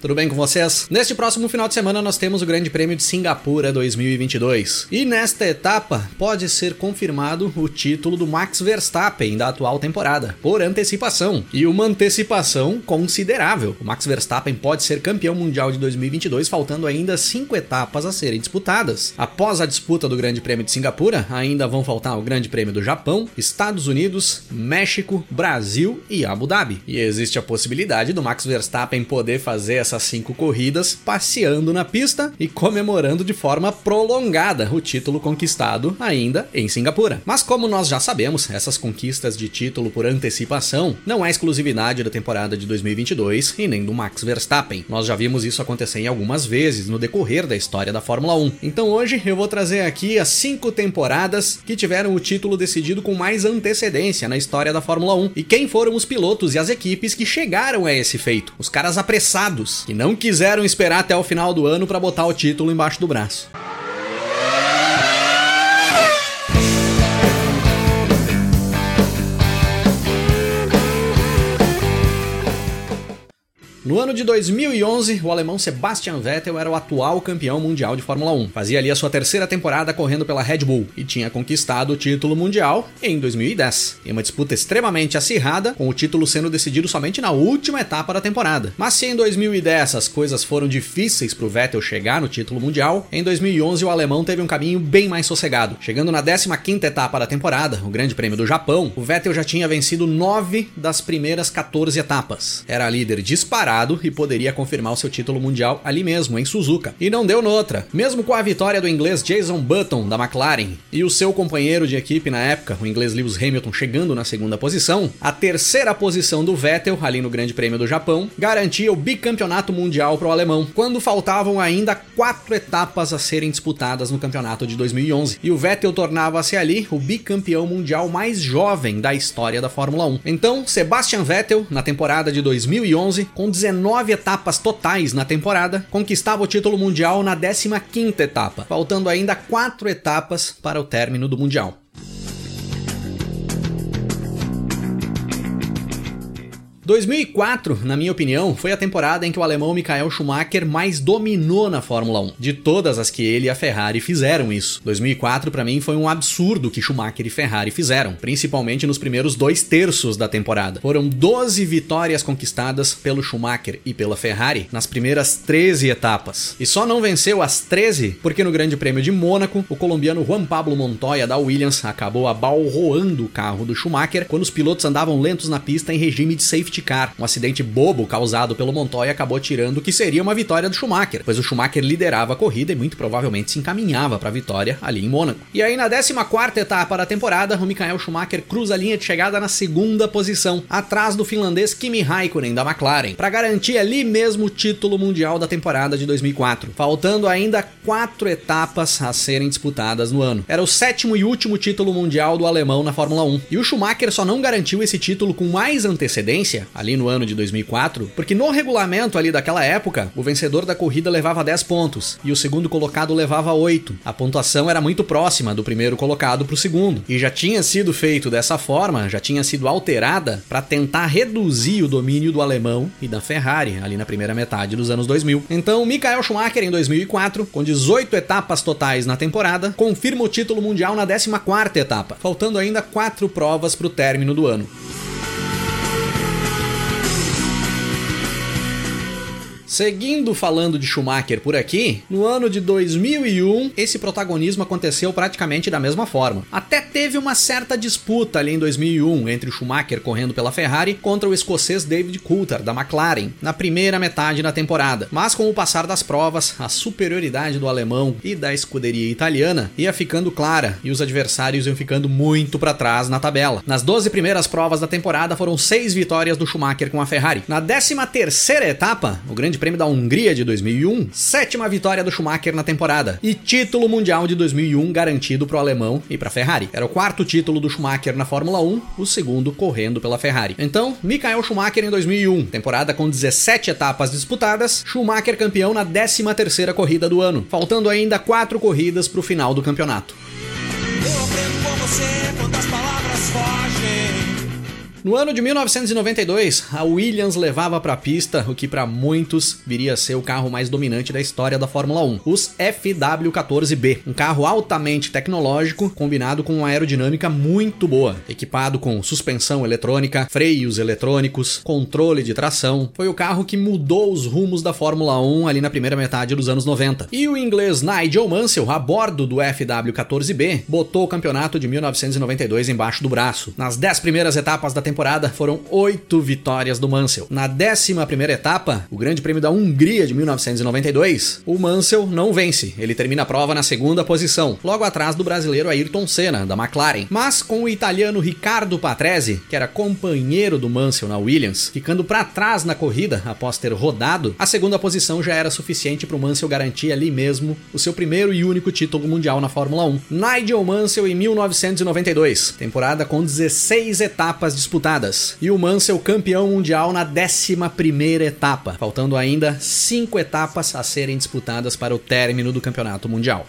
Tudo bem com vocês? Neste próximo final de semana nós temos o Grande Prêmio de Singapura 2022. E nesta etapa pode ser confirmado o título do Max Verstappen da atual temporada, por antecipação. E uma antecipação considerável. O Max Verstappen pode ser campeão mundial de 2022, faltando ainda cinco etapas a serem disputadas. Após a disputa do Grande Prêmio de Singapura, ainda vão faltar o Grande Prêmio do Japão, Estados Unidos, México, Brasil e Abu Dhabi. E existe a possibilidade do Max Verstappen poder fazer essas cinco corridas passeando na pista e comemorando de forma prolongada o título conquistado ainda em Singapura. Mas como nós já sabemos, essas conquistas de título por antecipação não é exclusividade da temporada de 2022 e nem do Max Verstappen. Nós já vimos isso acontecer em algumas vezes no decorrer da história da Fórmula 1. Então hoje eu vou trazer aqui as cinco temporadas que tiveram o título decidido com mais antecedência na história da Fórmula 1 e quem foram os pilotos e as equipes que chegaram a esse feito. Os caras apressados que não quiseram esperar até o final do ano para botar o título embaixo do braço. No ano de 2011, o alemão Sebastian Vettel era o atual campeão mundial de Fórmula 1. Fazia ali a sua terceira temporada correndo pela Red Bull e tinha conquistado o título mundial em 2010, em uma disputa extremamente acirrada, com o título sendo decidido somente na última etapa da temporada. Mas se em 2010 as coisas foram difíceis para o Vettel chegar no título mundial, em 2011 o alemão teve um caminho bem mais sossegado. Chegando na 15ª etapa da temporada, o Grande Prêmio do Japão, o Vettel já tinha vencido 9 das primeiras 14 etapas. Era líder disparado e poderia confirmar o seu título mundial ali mesmo, em Suzuka. E não deu noutra. Mesmo com a vitória do inglês Jason Button, da McLaren, e o seu companheiro de equipe na época, o inglês Lewis Hamilton, chegando na segunda posição, a terceira posição do Vettel, ali no Grande Prêmio do Japão, garantia o bicampeonato mundial para o alemão, quando faltavam ainda quatro etapas a serem disputadas no campeonato de 2011. E o Vettel tornava-se ali o bicampeão mundial mais jovem da história da Fórmula 1. Então, Sebastian Vettel, na temporada de 2011, com 19 19 etapas totais na temporada, conquistava o título mundial na 15ª etapa, faltando ainda 4 etapas para o término do mundial. 2004, na minha opinião, foi a temporada em que o alemão Michael Schumacher mais dominou na Fórmula 1, de todas as que ele e a Ferrari fizeram isso. 2004 para mim foi um absurdo que Schumacher e Ferrari fizeram, principalmente nos primeiros dois terços da temporada. Foram 12 vitórias conquistadas pelo Schumacher e pela Ferrari nas primeiras 13 etapas. E só não venceu as 13 porque no Grande Prêmio de Mônaco, o colombiano Juan Pablo Montoya da Williams acabou abalroando o carro do Schumacher quando os pilotos andavam lentos na pista em regime de safety Um acidente bobo causado pelo Montoya acabou tirando o que seria uma vitória do Schumacher, pois o Schumacher liderava a corrida e muito provavelmente se encaminhava para a vitória ali em Mônaco. E aí na 14 etapa da temporada, o Michael Schumacher cruza a linha de chegada na segunda posição, atrás do finlandês Kimi Raikkonen da McLaren, para garantir ali mesmo o título mundial da temporada de 2004, faltando ainda quatro etapas a serem disputadas no ano. Era o sétimo e último título mundial do alemão na Fórmula 1. E o Schumacher só não garantiu esse título com mais antecedência ali no ano de 2004, porque no regulamento ali daquela época, o vencedor da corrida levava 10 pontos e o segundo colocado levava 8. A pontuação era muito próxima do primeiro colocado para o segundo e já tinha sido feito dessa forma, já tinha sido alterada para tentar reduzir o domínio do alemão e da Ferrari ali na primeira metade dos anos 2000. Então, Michael Schumacher em 2004, com 18 etapas totais na temporada, confirma o título mundial na 14ª etapa, faltando ainda quatro provas para o término do ano. Seguindo falando de Schumacher por aqui, no ano de 2001, esse protagonismo aconteceu praticamente da mesma forma. Até teve uma certa disputa ali em 2001 entre o Schumacher correndo pela Ferrari contra o escocês David Coulter da McLaren na primeira metade da temporada. Mas com o passar das provas, a superioridade do alemão e da escuderia italiana ia ficando clara e os adversários iam ficando muito para trás na tabela. Nas 12 primeiras provas da temporada foram seis vitórias do Schumacher com a Ferrari. Na 13 terceira etapa, o grande Grande Prêmio da Hungria de 2001, sétima vitória do Schumacher na temporada e título mundial de 2001 garantido para o alemão e para a Ferrari. Era o quarto título do Schumacher na Fórmula 1, o segundo correndo pela Ferrari. Então, Michael Schumacher em 2001, temporada com 17 etapas disputadas, Schumacher campeão na 13ª corrida do ano, faltando ainda quatro corridas para o final do campeonato. Eu aprendo com você quando as palavras fogem. No ano de 1992, a Williams levava para a pista o que para muitos viria a ser o carro mais dominante da história da Fórmula 1, os FW14B, um carro altamente tecnológico combinado com uma aerodinâmica muito boa, equipado com suspensão eletrônica, freios eletrônicos, controle de tração. Foi o carro que mudou os rumos da Fórmula 1 ali na primeira metade dos anos 90. E o inglês Nigel Mansell, a bordo do FW14B, botou o campeonato de 1992 embaixo do braço. Nas 10 primeiras etapas da temporada foram oito vitórias do Mansell. Na 11 etapa, o Grande Prêmio da Hungria de 1992, o Mansell não vence. Ele termina a prova na segunda posição, logo atrás do brasileiro Ayrton Senna, da McLaren. Mas com o italiano Riccardo Patrese, que era companheiro do Mansell na Williams, ficando para trás na corrida após ter rodado, a segunda posição já era suficiente para o Mansell garantir ali mesmo o seu primeiro e único título mundial na Fórmula 1. Nigel Mansell em 1992, temporada com 16 etapas disputadas disputadas e o Mansell campeão mundial na 11 etapa, faltando ainda 5 etapas a serem disputadas para o término do campeonato mundial.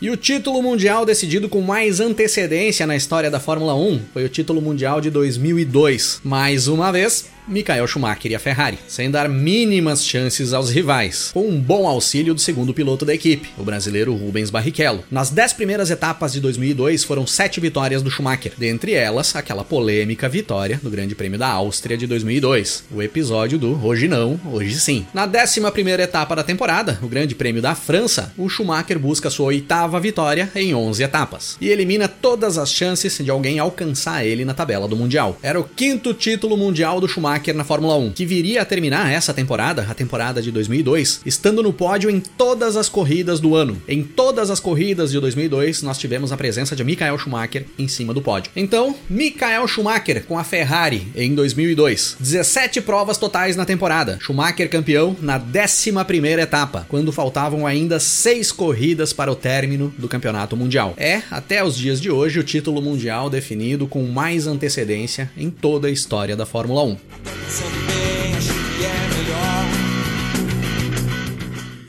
E o título mundial decidido com mais antecedência na história da Fórmula 1 foi o título mundial de 2002. Mais uma vez, Michael Schumacher e a Ferrari, sem dar mínimas chances aos rivais, com um bom auxílio do segundo piloto da equipe, o brasileiro Rubens Barrichello. Nas dez primeiras etapas de 2002 foram sete vitórias do Schumacher, dentre elas aquela polêmica vitória do Grande Prêmio da Áustria de 2002, o episódio do hoje não, hoje sim. Na décima primeira etapa da temporada, o Grande Prêmio da França, o Schumacher busca sua oitava vitória em 11 etapas e elimina todas as chances de alguém alcançar ele na tabela do Mundial. Era o quinto título mundial do Schumacher Schumacher na Fórmula 1, que viria a terminar essa temporada, a temporada de 2002, estando no pódio em todas as corridas do ano. Em todas as corridas de 2002, nós tivemos a presença de Michael Schumacher em cima do pódio. Então, Michael Schumacher com a Ferrari em 2002. 17 provas totais na temporada. Schumacher campeão na 11ª etapa, quando faltavam ainda 6 corridas para o término do Campeonato Mundial. É, até os dias de hoje, o título mundial definido com mais antecedência em toda a história da Fórmula 1. Some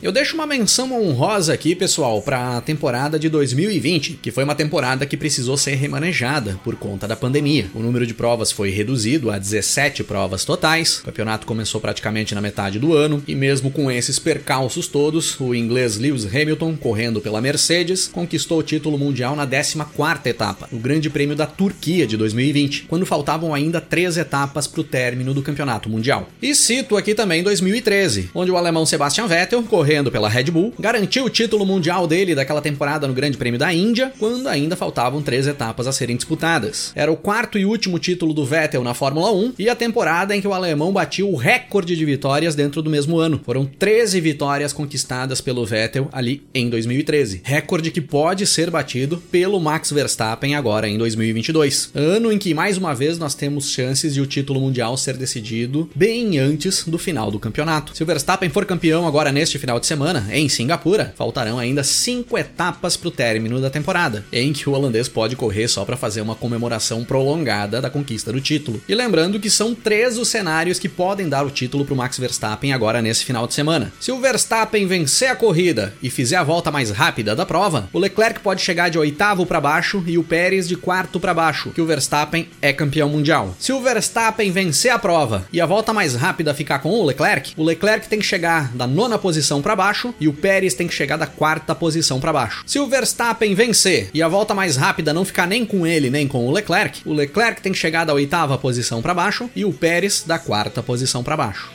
eu deixo uma menção honrosa aqui, pessoal, para a temporada de 2020, que foi uma temporada que precisou ser remanejada por conta da pandemia. O número de provas foi reduzido a 17 provas totais. O campeonato começou praticamente na metade do ano e mesmo com esses percalços todos, o inglês Lewis Hamilton, correndo pela Mercedes, conquistou o título mundial na 14ª etapa, o Grande Prêmio da Turquia de 2020, quando faltavam ainda três etapas para o término do campeonato mundial. E cito aqui também 2013, onde o alemão Sebastian Vettel correu correndo pela Red Bull, garantiu o título mundial dele daquela temporada no Grande Prêmio da Índia, quando ainda faltavam três etapas a serem disputadas. Era o quarto e último título do Vettel na Fórmula 1 e a temporada em que o alemão batiu o recorde de vitórias dentro do mesmo ano. Foram 13 vitórias conquistadas pelo Vettel ali em 2013, recorde que pode ser batido pelo Max Verstappen agora em 2022. Ano em que mais uma vez nós temos chances de o título mundial ser decidido bem antes do final do campeonato. Se o Verstappen for campeão agora neste final de semana, em Singapura, faltarão ainda cinco etapas para o término da temporada, em que o holandês pode correr só para fazer uma comemoração prolongada da conquista do título. E lembrando que são três os cenários que podem dar o título para o Max Verstappen agora nesse final de semana. Se o Verstappen vencer a corrida e fizer a volta mais rápida da prova, o Leclerc pode chegar de oitavo para baixo e o Pérez de quarto para baixo, que o Verstappen é campeão mundial. Se o Verstappen vencer a prova e a volta mais rápida ficar com o Leclerc, o Leclerc tem que chegar da nona posição para para baixo e o Pérez tem que chegar da quarta posição para baixo. Se o Verstappen vencer e a volta mais rápida não ficar nem com ele nem com o Leclerc, o Leclerc tem que chegar da oitava posição para baixo e o Pérez da quarta posição para baixo.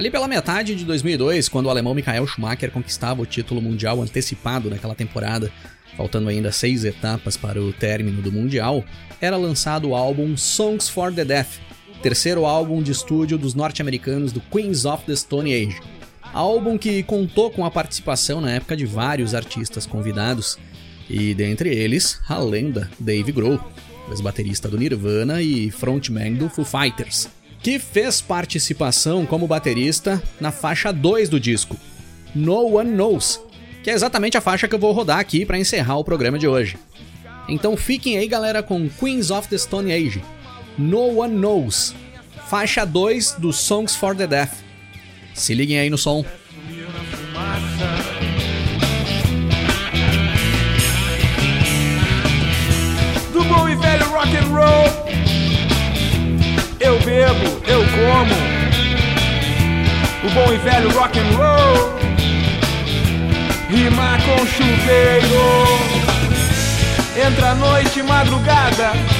Ali pela metade de 2002, quando o alemão Michael Schumacher conquistava o título mundial antecipado naquela temporada, faltando ainda seis etapas para o término do mundial, era lançado o álbum Songs for the Deaf, terceiro álbum de estúdio dos norte-americanos do Queens of the Stone Age. Álbum que contou com a participação na época de vários artistas convidados, e dentre eles a lenda Dave Grohl, ex-baterista do Nirvana e frontman do Foo Fighters, que fez participação como baterista na faixa 2 do disco, No One Knows, que é exatamente a faixa que eu vou rodar aqui para encerrar o programa de hoje. Então fiquem aí, galera, com Queens of the Stone Age, No One Knows, faixa 2 do Songs for the Deaf. Se liguem aí no som. Bebo, eu como. O bom e velho rock and roll. Rima com chuveiro. Entra noite, madrugada.